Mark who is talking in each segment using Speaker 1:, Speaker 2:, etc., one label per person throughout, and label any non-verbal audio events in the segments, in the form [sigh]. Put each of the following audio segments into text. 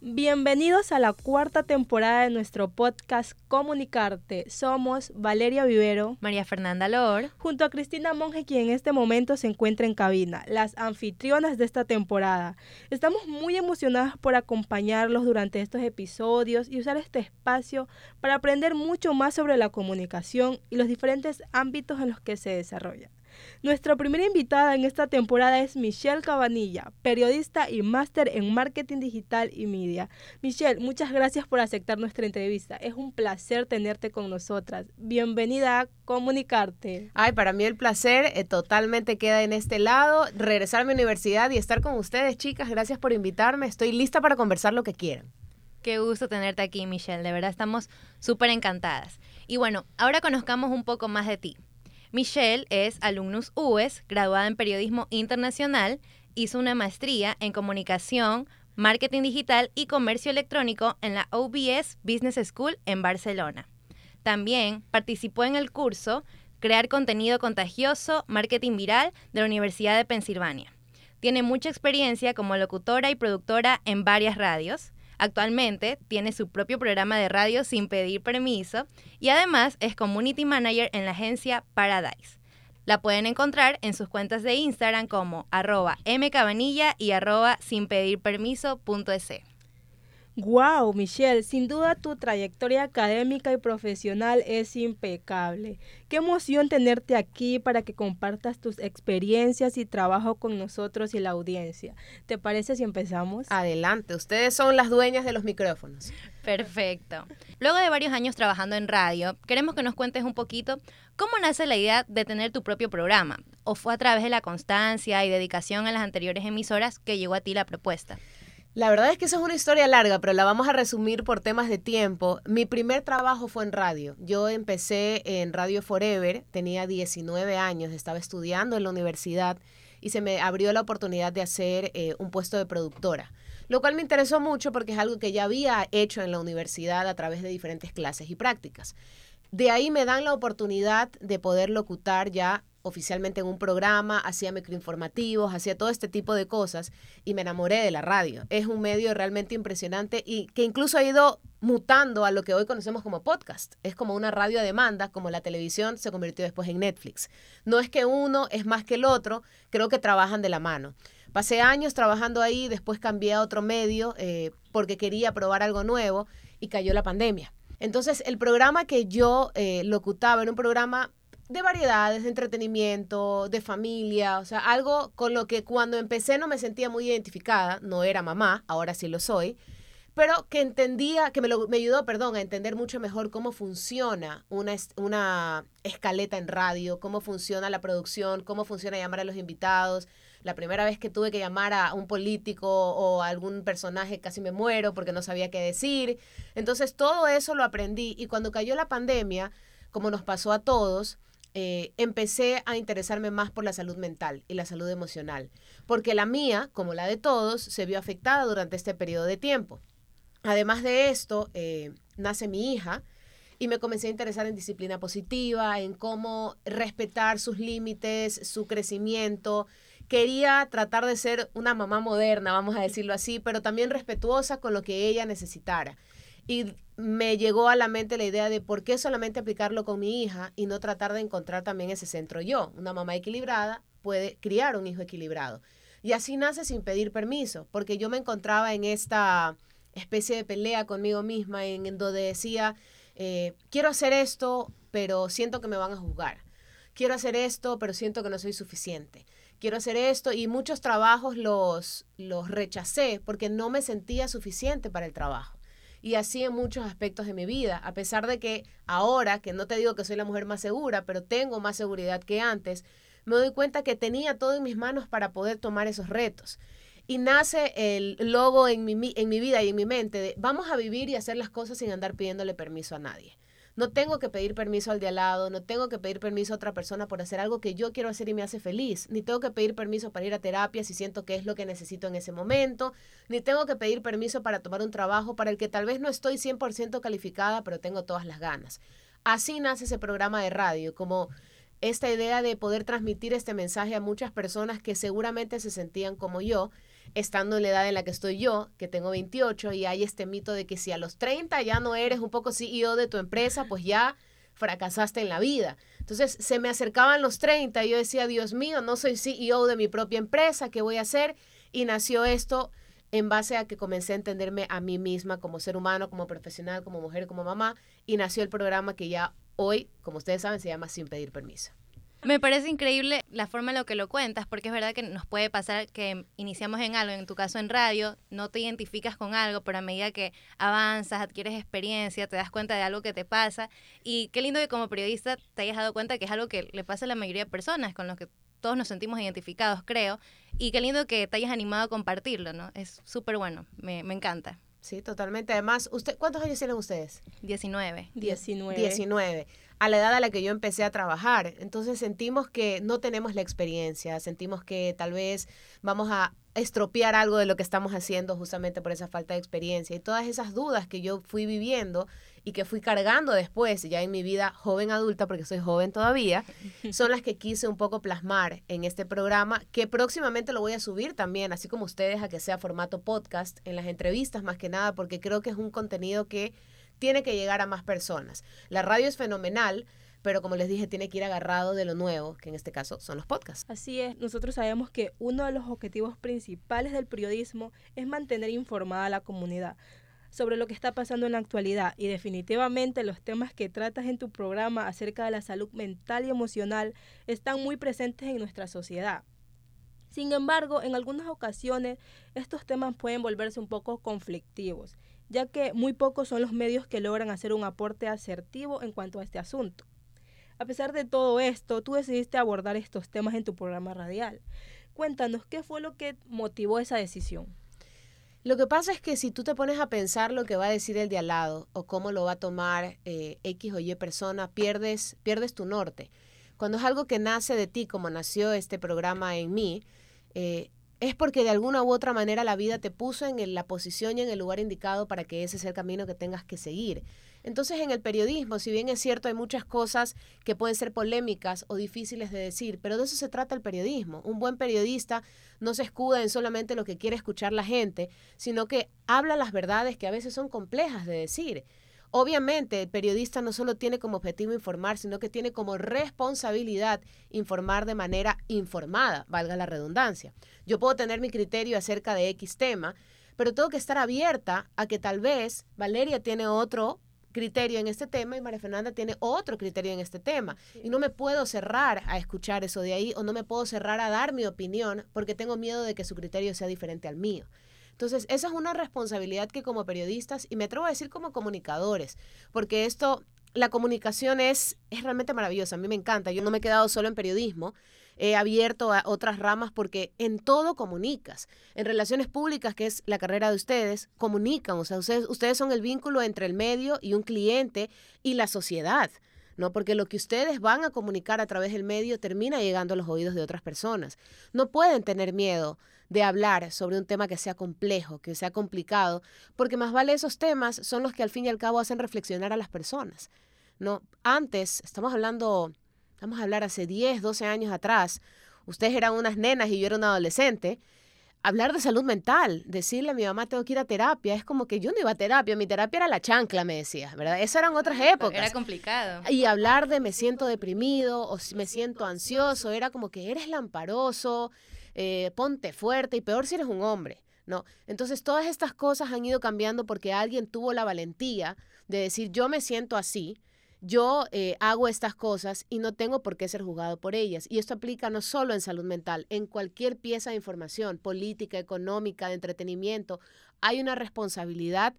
Speaker 1: Bienvenidos a la cuarta temporada de nuestro podcast Comunicarte. Somos Valeria Vivero,
Speaker 2: María Fernanda Lor,
Speaker 1: junto a Cristina Monge, quien en este momento se encuentra en cabina, las anfitrionas de esta temporada. Estamos muy emocionadas por acompañarlos durante estos episodios y usar este espacio para aprender mucho más sobre la comunicación y los diferentes ámbitos en los que se desarrolla. Nuestra primera invitada en esta temporada es Michelle Cabanilla, periodista y máster en marketing digital y media. Michelle, muchas gracias por aceptar nuestra entrevista. Es un placer tenerte con nosotras. Bienvenida a Comunicarte.
Speaker 3: Ay, para mí el placer eh, totalmente queda en este lado. Regresar a mi universidad y estar con ustedes, chicas. Gracias por invitarme. Estoy lista para conversar lo que quieran.
Speaker 2: Qué gusto tenerte aquí, Michelle. De verdad estamos súper encantadas. Y bueno, ahora conozcamos un poco más de ti. Michelle es alumnus UES, graduada en Periodismo Internacional, hizo una maestría en Comunicación, Marketing Digital y Comercio Electrónico en la OBS Business School en Barcelona. También participó en el curso Crear contenido contagioso, marketing viral de la Universidad de Pensilvania. Tiene mucha experiencia como locutora y productora en varias radios. Actualmente tiene su propio programa de radio sin pedir permiso y además es community manager en la agencia Paradise. La pueden encontrar en sus cuentas de Instagram como arroba mcabanilla y arroba sin pedir
Speaker 1: Wow, Michelle, sin duda tu trayectoria académica y profesional es impecable. Qué emoción tenerte aquí para que compartas tus experiencias y trabajo con nosotros y la audiencia. ¿Te parece si empezamos?
Speaker 3: Adelante, ustedes son las dueñas de los micrófonos.
Speaker 2: Perfecto. Luego de varios años trabajando en radio, queremos que nos cuentes un poquito cómo nace la idea de tener tu propio programa. ¿O fue a través de la constancia y dedicación en las anteriores emisoras que llegó a ti la propuesta?
Speaker 3: La verdad es que eso es una historia larga, pero la vamos a resumir por temas de tiempo. Mi primer trabajo fue en radio. Yo empecé en Radio Forever, tenía 19 años, estaba estudiando en la universidad y se me abrió la oportunidad de hacer eh, un puesto de productora, lo cual me interesó mucho porque es algo que ya había hecho en la universidad a través de diferentes clases y prácticas. De ahí me dan la oportunidad de poder locutar ya oficialmente en un programa, hacía microinformativos, hacía todo este tipo de cosas y me enamoré de la radio. Es un medio realmente impresionante y que incluso ha ido mutando a lo que hoy conocemos como podcast. Es como una radio a demanda, como la televisión se convirtió después en Netflix. No es que uno es más que el otro, creo que trabajan de la mano. Pasé años trabajando ahí, después cambié a otro medio eh, porque quería probar algo nuevo y cayó la pandemia. Entonces, el programa que yo eh, locutaba era un programa de variedades, de entretenimiento, de familia, o sea, algo con lo que cuando empecé no me sentía muy identificada, no era mamá, ahora sí lo soy, pero que entendía, que me, me ayudó, perdón, a entender mucho mejor cómo funciona una, una escaleta en radio, cómo funciona la producción, cómo funciona llamar a los invitados. La primera vez que tuve que llamar a un político o a algún personaje casi me muero porque no sabía qué decir. Entonces todo eso lo aprendí y cuando cayó la pandemia, como nos pasó a todos, eh, empecé a interesarme más por la salud mental y la salud emocional, porque la mía, como la de todos, se vio afectada durante este periodo de tiempo. Además de esto, eh, nace mi hija y me comencé a interesar en disciplina positiva, en cómo respetar sus límites, su crecimiento. Quería tratar de ser una mamá moderna, vamos a decirlo así, pero también respetuosa con lo que ella necesitara. Y me llegó a la mente la idea de por qué solamente aplicarlo con mi hija y no tratar de encontrar también ese centro yo. Una mamá equilibrada puede criar un hijo equilibrado. Y así nace sin pedir permiso, porque yo me encontraba en esta especie de pelea conmigo misma en, donde decía, eh, quiero hacer esto, pero siento que me van a juzgar. Quiero hacer esto, pero siento que no soy suficiente. Quiero hacer esto y muchos trabajos los, los rechacé porque no me sentía suficiente para el trabajo y así en muchos aspectos de mi vida, a pesar de que ahora, que no te digo que soy la mujer más segura, pero tengo más seguridad que antes, me doy cuenta que tenía todo en mis manos para poder tomar esos retos. Y nace el logo en mi, en mi vida y en mi mente de vamos a vivir y hacer las cosas sin andar pidiéndole permiso a nadie. No tengo que pedir permiso al de al lado, no tengo que pedir permiso a otra persona por hacer algo que yo quiero hacer y me hace feliz, ni tengo que pedir permiso para ir a terapia si siento que es lo que necesito en ese momento, ni tengo que pedir permiso para tomar un trabajo para el que tal vez no estoy 100% calificada, pero tengo todas las ganas. Así nace ese programa de radio, como esta idea de poder transmitir este mensaje a muchas personas que seguramente se sentían como yo, estando en la edad en la que estoy yo, que tengo 28, y hay este mito de que si a los 30 ya no eres un poco CEO de tu empresa, pues ya fracasaste en la vida. Entonces se me acercaban los 30 y yo decía, Dios mío, no soy CEO de mi propia empresa, ¿qué voy a hacer? Y nació esto en base a que comencé a entenderme a mí misma como ser humano, como profesional, como mujer, como mamá, y nació el programa que ya hoy, como ustedes saben, se llama Sin pedir permiso.
Speaker 2: Me parece increíble la forma en la que lo cuentas, porque es verdad que nos puede pasar que iniciamos en algo, en tu caso en radio, no te identificas con algo, pero a medida que avanzas, adquieres experiencia, te das cuenta de algo que te pasa. Y qué lindo que como periodista te hayas dado cuenta que es algo que le pasa a la mayoría de personas, con los que todos nos sentimos identificados, creo. Y qué lindo que te hayas animado a compartirlo, ¿no? Es súper bueno, me, me encanta.
Speaker 3: Sí, totalmente. Además, usted, ¿cuántos años tienen ustedes?
Speaker 2: 19.
Speaker 1: 19.
Speaker 3: 19 a la edad a la que yo empecé a trabajar. Entonces sentimos que no tenemos la experiencia, sentimos que tal vez vamos a estropear algo de lo que estamos haciendo justamente por esa falta de experiencia. Y todas esas dudas que yo fui viviendo y que fui cargando después, ya en mi vida joven adulta, porque soy joven todavía, [laughs] son las que quise un poco plasmar en este programa, que próximamente lo voy a subir también, así como ustedes, a que sea formato podcast, en las entrevistas más que nada, porque creo que es un contenido que tiene que llegar a más personas. La radio es fenomenal, pero como les dije, tiene que ir agarrado de lo nuevo, que en este caso son los podcasts.
Speaker 1: Así es, nosotros sabemos que uno de los objetivos principales del periodismo es mantener informada a la comunidad sobre lo que está pasando en la actualidad y definitivamente los temas que tratas en tu programa acerca de la salud mental y emocional están muy presentes en nuestra sociedad. Sin embargo, en algunas ocasiones estos temas pueden volverse un poco conflictivos ya que muy pocos son los medios que logran hacer un aporte asertivo en cuanto a este asunto. A pesar de todo esto, tú decidiste abordar estos temas en tu programa radial. Cuéntanos, ¿qué fue lo que motivó esa decisión?
Speaker 3: Lo que pasa es que si tú te pones a pensar lo que va a decir el de al lado o cómo lo va a tomar eh, X o Y persona, pierdes, pierdes tu norte. Cuando es algo que nace de ti, como nació este programa en mí, eh, es porque de alguna u otra manera la vida te puso en la posición y en el lugar indicado para que ese sea el camino que tengas que seguir. Entonces en el periodismo, si bien es cierto, hay muchas cosas que pueden ser polémicas o difíciles de decir, pero de eso se trata el periodismo. Un buen periodista no se escuda en solamente lo que quiere escuchar la gente, sino que habla las verdades que a veces son complejas de decir. Obviamente, el periodista no solo tiene como objetivo informar, sino que tiene como responsabilidad informar de manera informada, valga la redundancia. Yo puedo tener mi criterio acerca de X tema, pero tengo que estar abierta a que tal vez Valeria tiene otro criterio en este tema y María Fernanda tiene otro criterio en este tema. Y no me puedo cerrar a escuchar eso de ahí o no me puedo cerrar a dar mi opinión porque tengo miedo de que su criterio sea diferente al mío. Entonces, esa es una responsabilidad que como periodistas, y me atrevo a decir como comunicadores, porque esto, la comunicación es, es realmente maravillosa, a mí me encanta, yo no me he quedado solo en periodismo, he abierto a otras ramas porque en todo comunicas. En relaciones públicas, que es la carrera de ustedes, comunican, o sea, ustedes, ustedes son el vínculo entre el medio y un cliente y la sociedad. ¿No? Porque lo que ustedes van a comunicar a través del medio termina llegando a los oídos de otras personas. No pueden tener miedo de hablar sobre un tema que sea complejo, que sea complicado, porque más vale esos temas son los que al fin y al cabo hacen reflexionar a las personas. ¿no? Antes, estamos hablando, vamos a hablar hace 10, 12 años atrás, ustedes eran unas nenas y yo era un adolescente, hablar de salud mental, decirle a mi mamá tengo que ir a terapia, es como que yo no iba a terapia, mi terapia era la chancla, me decía, ¿verdad? Esas eran otras épocas.
Speaker 2: Era complicado.
Speaker 3: Y hablar de me siento deprimido o me siento ansioso, era como que eres lamparoso, eh, ponte fuerte y peor si eres un hombre, ¿no? Entonces todas estas cosas han ido cambiando porque alguien tuvo la valentía de decir yo me siento así, yo eh, hago estas cosas y no tengo por qué ser juzgado por ellas. Y esto aplica no solo en salud mental, en cualquier pieza de información, política, económica, de entretenimiento, hay una responsabilidad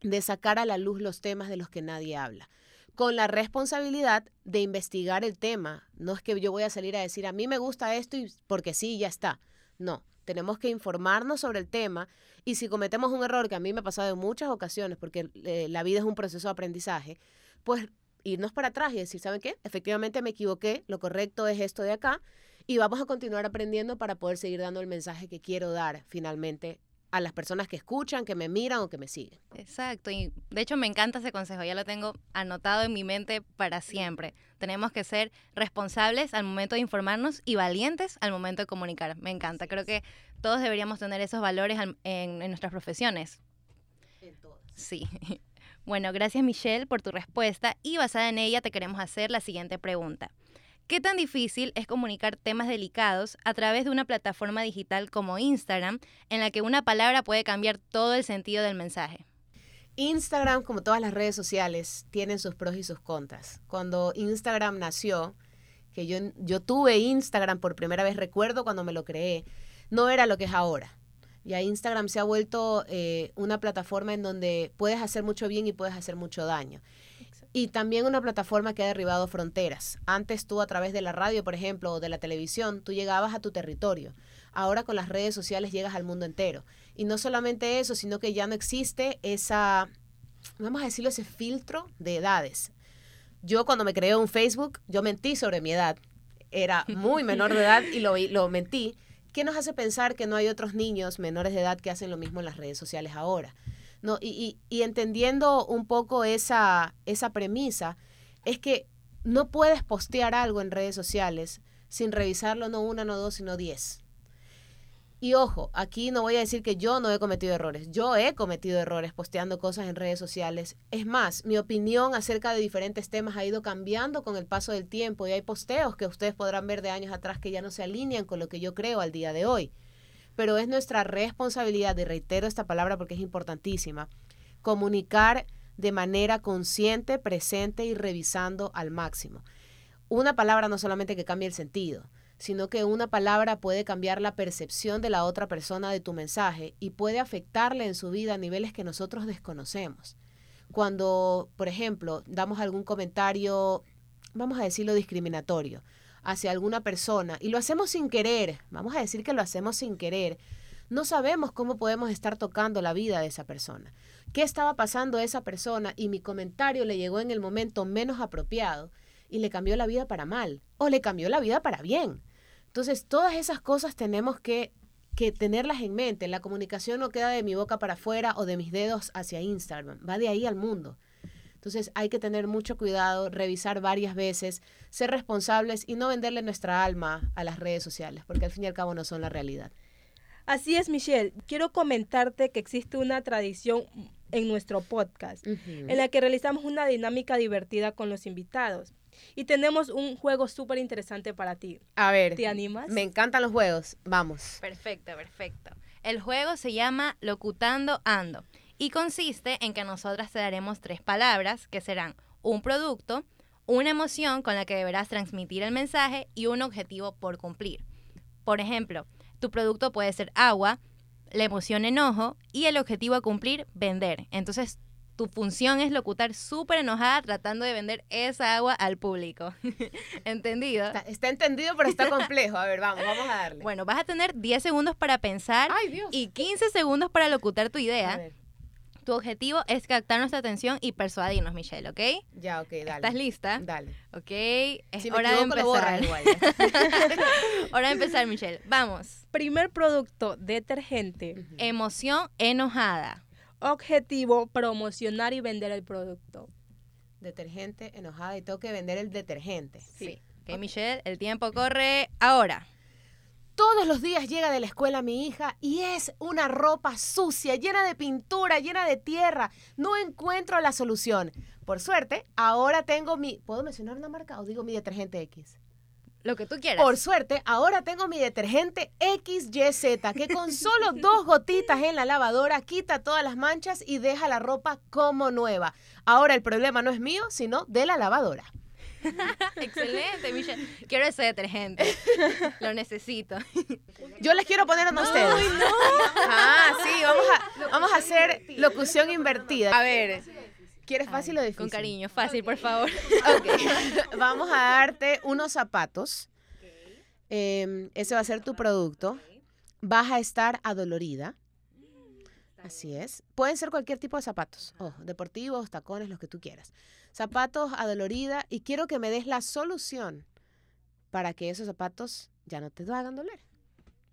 Speaker 3: de sacar a la luz los temas de los que nadie habla con la responsabilidad de investigar el tema. No es que yo voy a salir a decir, a mí me gusta esto y porque sí, ya está. No, tenemos que informarnos sobre el tema y si cometemos un error, que a mí me ha pasado en muchas ocasiones, porque eh, la vida es un proceso de aprendizaje, pues irnos para atrás y decir, ¿saben qué? Efectivamente me equivoqué, lo correcto es esto de acá y vamos a continuar aprendiendo para poder seguir dando el mensaje que quiero dar finalmente a las personas que escuchan, que me miran o que me siguen.
Speaker 2: Exacto, y de hecho me encanta ese consejo, ya lo tengo anotado en mi mente para siempre. Tenemos que ser responsables al momento de informarnos y valientes al momento de comunicar. Me encanta, creo que todos deberíamos tener esos valores en, en nuestras profesiones.
Speaker 3: En todas.
Speaker 2: Sí. [laughs] Bueno, gracias Michelle por tu respuesta y basada en ella te queremos hacer la siguiente pregunta. ¿Qué tan difícil es comunicar temas delicados a través de una plataforma digital como Instagram, en la que una palabra puede cambiar todo el sentido del mensaje?
Speaker 3: Instagram, como todas las redes sociales, tienen sus pros y sus contras. Cuando Instagram nació, que yo, yo tuve Instagram por primera vez, recuerdo cuando me lo creé, no era lo que es ahora. Ya Instagram se ha vuelto eh, una plataforma en donde puedes hacer mucho bien y puedes hacer mucho daño. Y también una plataforma que ha derribado fronteras. Antes tú a través de la radio, por ejemplo, o de la televisión, tú llegabas a tu territorio. Ahora con las redes sociales llegas al mundo entero. Y no solamente eso, sino que ya no existe esa, vamos a decirlo, ese filtro de edades. Yo cuando me creé un Facebook, yo mentí sobre mi edad. Era muy menor de edad y lo, lo mentí. ¿Qué nos hace pensar que no hay otros niños menores de edad que hacen lo mismo en las redes sociales ahora? No, y, y, y entendiendo un poco esa, esa premisa, es que no puedes postear algo en redes sociales sin revisarlo no una, no dos, sino diez. Y ojo, aquí no voy a decir que yo no he cometido errores. Yo he cometido errores posteando cosas en redes sociales. Es más, mi opinión acerca de diferentes temas ha ido cambiando con el paso del tiempo y hay posteos que ustedes podrán ver de años atrás que ya no se alinean con lo que yo creo al día de hoy pero es nuestra responsabilidad, y reitero esta palabra porque es importantísima, comunicar de manera consciente, presente y revisando al máximo. Una palabra no solamente que cambie el sentido, sino que una palabra puede cambiar la percepción de la otra persona de tu mensaje y puede afectarle en su vida a niveles que nosotros desconocemos. Cuando, por ejemplo, damos algún comentario, vamos a decirlo discriminatorio, hacia alguna persona y lo hacemos sin querer, vamos a decir que lo hacemos sin querer, no sabemos cómo podemos estar tocando la vida de esa persona. ¿Qué estaba pasando a esa persona y mi comentario le llegó en el momento menos apropiado y le cambió la vida para mal o le cambió la vida para bien? Entonces, todas esas cosas tenemos que, que tenerlas en mente. La comunicación no queda de mi boca para afuera o de mis dedos hacia Instagram, va de ahí al mundo. Entonces hay que tener mucho cuidado, revisar varias veces, ser responsables y no venderle nuestra alma a las redes sociales, porque al fin y al cabo no son la realidad.
Speaker 1: Así es, Michelle. Quiero comentarte que existe una tradición en nuestro podcast en la que realizamos una dinámica divertida con los invitados. Y tenemos un juego súper interesante para ti.
Speaker 3: A ver,
Speaker 1: ¿Te animas?
Speaker 3: me encantan los juegos. Vamos.
Speaker 2: Perfecto, perfecto. El juego se llama Locutando Ando y consiste en que nosotras te daremos tres palabras que serán un producto, una emoción con la que deberás transmitir el mensaje y un objetivo por cumplir. Por ejemplo, tu producto puede ser agua, la emoción enojo y el objetivo a cumplir vender. Entonces, tu función es locutar súper enojada tratando de vender esa agua al público. [laughs] ¿Entendido?
Speaker 3: Está, está entendido, pero está complejo. A ver, vamos, vamos a darle.
Speaker 2: Bueno, vas a tener 10 segundos para pensar
Speaker 3: Ay, Dios.
Speaker 2: y 15 segundos para locutar tu
Speaker 3: A
Speaker 2: idea.
Speaker 3: ver,
Speaker 2: Tu objetivo es captar nuestra atención y persuadirnos, Michelle, ¿ok?
Speaker 3: ya, ok, dale.
Speaker 2: ¿Estás lista?
Speaker 3: Dale.
Speaker 2: Ok, es
Speaker 3: Si me
Speaker 2: hora de
Speaker 3: equivoco, lo borras
Speaker 2: empezar.
Speaker 3: igual. [laughs]
Speaker 2: hora de empezar, Michelle. Vamos.
Speaker 1: Primer producto, detergente.
Speaker 2: Emoción enojada.
Speaker 1: Objetivo, promocionar y vender el producto.
Speaker 3: Detergente, enojada y tengo que vender el detergente.
Speaker 2: Sí. Ok, Michelle, el tiempo corre ahora.
Speaker 3: Todos los días llega de la escuela mi hija y es una ropa sucia, llena de pintura, llena de tierra. No encuentro la solución. Por suerte, ahora tengo mi... ¿Puedo mencionar una marca o digo mi detergente X?
Speaker 2: Lo que tú quieras.
Speaker 3: Por suerte, ahora tengo mi detergente XYZ, que con [laughs] solo dos gotitas en la lavadora quita todas las manchas y deja la ropa como nueva. Ahora el problema no es mío, sino de la lavadora. [laughs]
Speaker 2: Excelente, Michelle. Quiero ese detergente. Lo necesito.
Speaker 3: Yo les quiero poner a ustedes. Ah, sí, vamos a, vamos a hacer locución invertida. A ver, ¿quieres fácil o difícil?
Speaker 2: Con cariño, fácil, por favor.
Speaker 3: Ok, [laughs] [laughs] vamos a darte unos zapatos. Eh, ese va a ser tu producto. Vas a estar adolorida. Así es. Pueden ser cualquier tipo de zapatos. Ojo, deportivos, tacones, los que tú quieras. Zapatos adolorida y quiero que me des la solución para que esos zapatos ya no te hagan doler.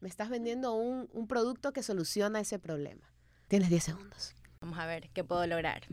Speaker 3: Me estás vendiendo un, un producto que soluciona ese problema. Tienes 10 segundos.
Speaker 2: Vamos a ver qué puedo lograr.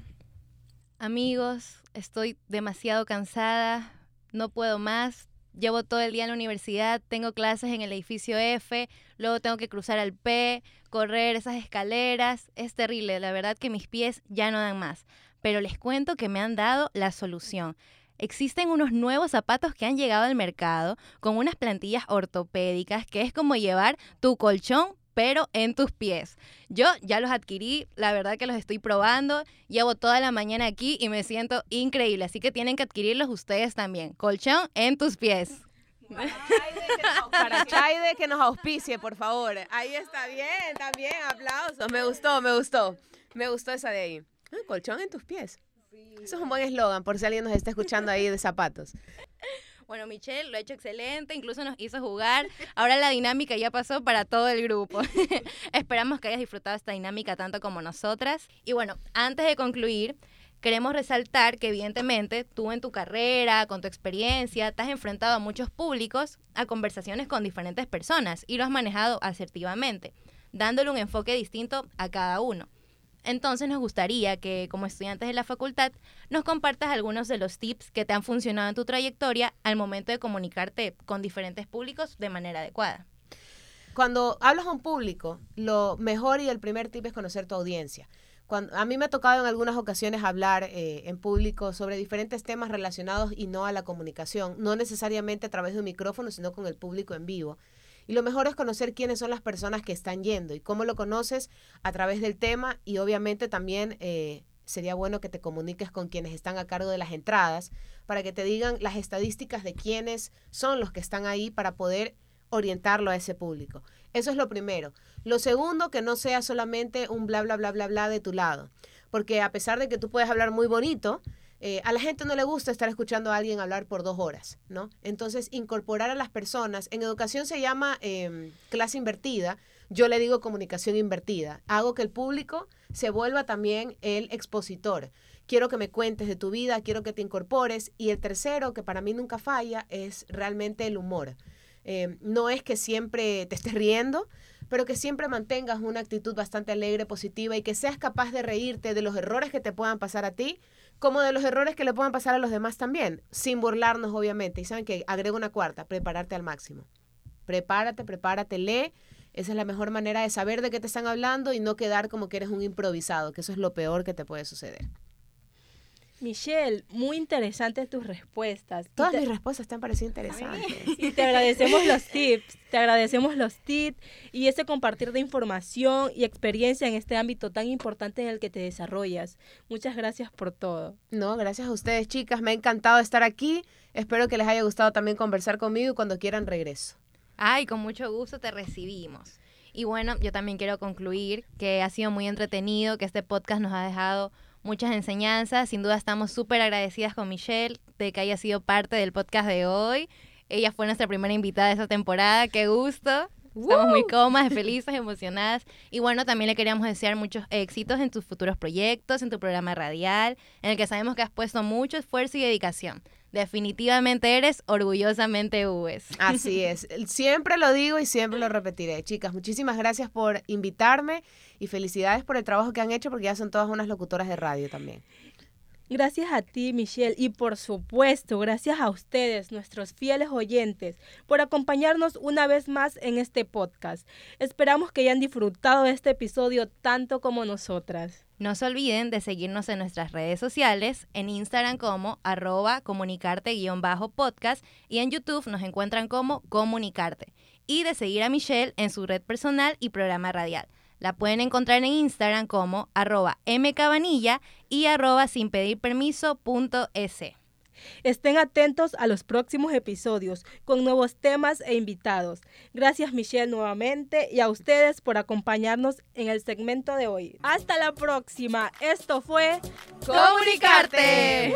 Speaker 2: Amigos, estoy demasiado cansada, no puedo más. Llevo todo el día en la universidad, tengo clases en el edificio F, luego tengo que cruzar al P, correr esas escaleras. Es terrible, la verdad que mis pies ya no dan más. Pero les cuento que me han dado la solución. Existen unos nuevos zapatos que han llegado al mercado con unas plantillas ortopédicas que es como llevar tu colchón pero en tus pies. Yo ya los adquirí, la verdad que los estoy probando, llevo toda la mañana aquí y me siento increíble, así que tienen que adquirirlos ustedes también. Colchón en tus pies.
Speaker 3: Para Chaide que nos auspicie, por favor. Ahí está bien, también, aplausos. Me gustó, me gustó. Me gustó esa de ahí. Ah, colchón en tus pies. Eso es un buen eslogan, por si alguien nos está escuchando ahí de zapatos.
Speaker 2: Bueno, Michelle lo ha hecho excelente, incluso nos hizo jugar. Ahora la dinámica ya pasó para todo el grupo. [laughs] Esperamos que hayas disfrutado esta dinámica tanto como nosotras. Y bueno, antes de concluir, queremos resaltar que evidentemente tú en tu carrera, con tu experiencia, te has enfrentado a muchos públicos, a conversaciones con diferentes personas y lo has manejado asertivamente, dándole un enfoque distinto a cada uno. Entonces nos gustaría que como estudiantes de la facultad nos compartas algunos de los tips que te han funcionado en tu trayectoria al momento de comunicarte con diferentes públicos de manera adecuada.
Speaker 3: Cuando hablas a un público, lo mejor y el primer tip es conocer tu audiencia. Cuando, a mí me ha tocado en algunas ocasiones hablar eh, en público sobre diferentes temas relacionados y no a la comunicación, no necesariamente a través de un micrófono, sino con el público en vivo. Y lo mejor es conocer quiénes son las personas que están yendo y cómo lo conoces a través del tema y obviamente también eh, sería bueno que te comuniques con quienes están a cargo de las entradas para que te digan las estadísticas de quiénes son los que están ahí para poder orientarlo a ese público. Eso es lo primero. Lo segundo, que no sea solamente un bla, bla, bla, bla, bla de tu lado. Porque a pesar de que tú puedes hablar muy bonito, eh, a la gente no le gusta estar escuchando a alguien hablar por dos horas, ¿no? Entonces, incorporar a las personas, en educación se llama em, clase invertida, yo le digo comunicación invertida. Hago que el público se vuelva también el expositor. Quiero que me cuentes de tu vida, quiero que te incorpores. Y el tercero, que para mí nunca falla, es realmente el humor. Em, no es que siempre te estés riendo, pero que siempre mantengas una actitud bastante alegre, positiva y que seas capaz de reírte de los errores que te puedan pasar a ti, como de los errores que le puedan pasar a los demás también, sin burlarnos obviamente. Y saben que agrego una cuarta, prepararte al máximo. Prepárate, prepárate, lee. Esa es la mejor manera de saber de qué te están hablando y no quedar como que eres un improvisado, que eso es lo peor que te puede suceder.
Speaker 1: Michelle, muy interesantes tus respuestas.
Speaker 3: Todas mis respuestas te han parecido interesantes. [laughs]
Speaker 1: Y te agradecemos los tips, te agradecemos los tips y ese compartir de información y experiencia en este ámbito tan importante en el que te desarrollas. Muchas gracias por todo.
Speaker 3: No, gracias a ustedes, chicas. Me ha encantado estar aquí. Espero que les haya gustado también conversar conmigo y cuando quieran regreso.
Speaker 2: Ay, con mucho gusto te recibimos. Y bueno, yo también quiero concluir que ha sido muy entretenido, que este podcast nos ha dejado muchas enseñanzas. Sin duda estamos súper agradecidas con Michelle de que haya sido parte del podcast de hoy. Ella fue nuestra primera invitada de esta temporada. ¡Qué gusto! Estamos muy cómodas, [laughs] felices, emocionadas. Y bueno, también le queríamos desear muchos éxitos en tus futuros proyectos, en tu programa radial, en el que sabemos que has puesto mucho esfuerzo y dedicación. Definitivamente eres orgullosamente UES.
Speaker 3: Así [laughs] es. Siempre lo digo y siempre lo repetiré. Chicas, muchísimas gracias por invitarme y felicidades por el trabajo que han hecho porque ya son todas unas locutoras de radio también.
Speaker 1: Gracias a ti, Michelle, y por supuesto, gracias a ustedes, nuestros fieles oyentes, por acompañarnos una vez más en este podcast. Esperamos que hayan disfrutado de este episodio tanto como nosotras.
Speaker 2: No se olviden de seguirnos en nuestras redes sociales, en Instagram como arroba comunicarte-podcast y en YouTube nos encuentran como comunicarte. Y de seguir a Michelle en su red personal y programa radial. La pueden encontrar en Instagram como arroba mcabanilla y arroba sin permiso
Speaker 1: Estén atentos a los próximos episodios con nuevos temas e invitados. Gracias Michelle nuevamente y a ustedes por acompañarnos en el segmento de hoy. Hasta la próxima. Esto fue
Speaker 2: Comunicarte.